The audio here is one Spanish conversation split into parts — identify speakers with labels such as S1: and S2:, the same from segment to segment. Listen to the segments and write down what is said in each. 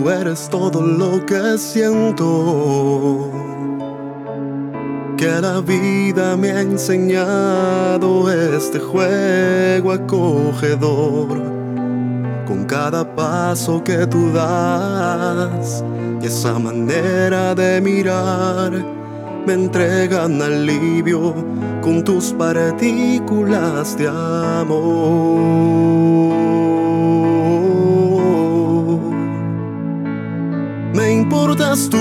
S1: Tú eres todo lo que siento. Que la vida me ha enseñado este juego acogedor. Con cada paso que tú das y esa manera de mirar me entregan alivio con tus partículas de amor. Me importas tú,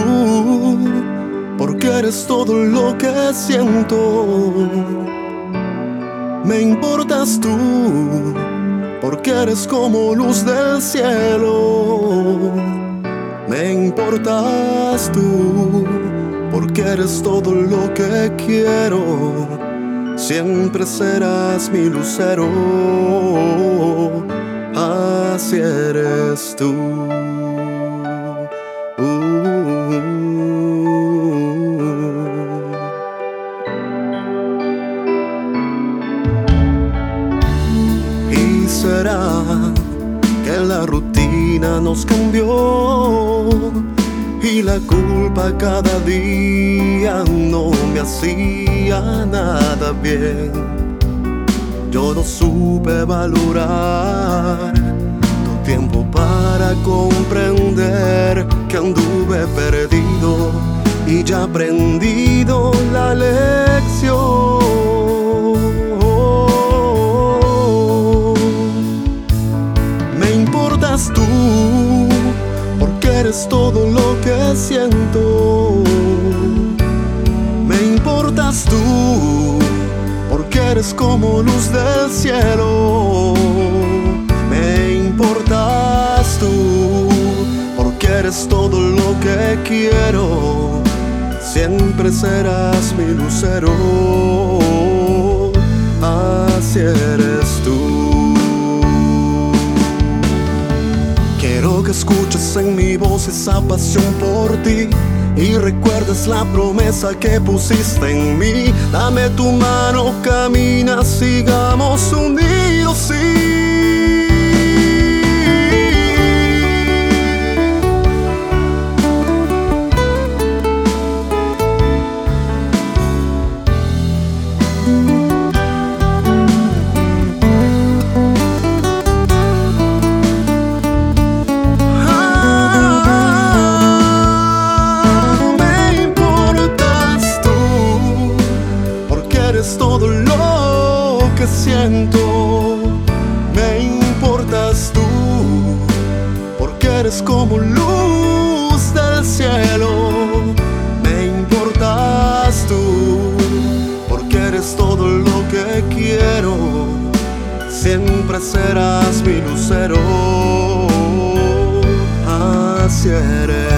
S1: porque eres todo lo que siento. Me importas tú, porque eres como luz del cielo. Me importas tú, porque eres todo lo que quiero. Siempre serás mi lucero, así eres tú. Que la rutina nos cambió y la culpa cada día no me hacía nada bien. Yo no supe valorar tu tiempo para comprender que anduve perdido y ya aprendido la lección. Me importas tú, porque eres como luz del cielo. Me importas tú, porque eres todo lo que quiero. Siempre serás mi lucero. Así eres tú. Mi voz esa pasión por ti y recuerdes la promesa que pusiste en mí. Dame tu mano, camina, sigamos unidos. Que siento. Me importas tú, porque eres como luz del cielo. Me importas tú, porque eres todo lo que quiero. Siempre serás mi lucero. Así eres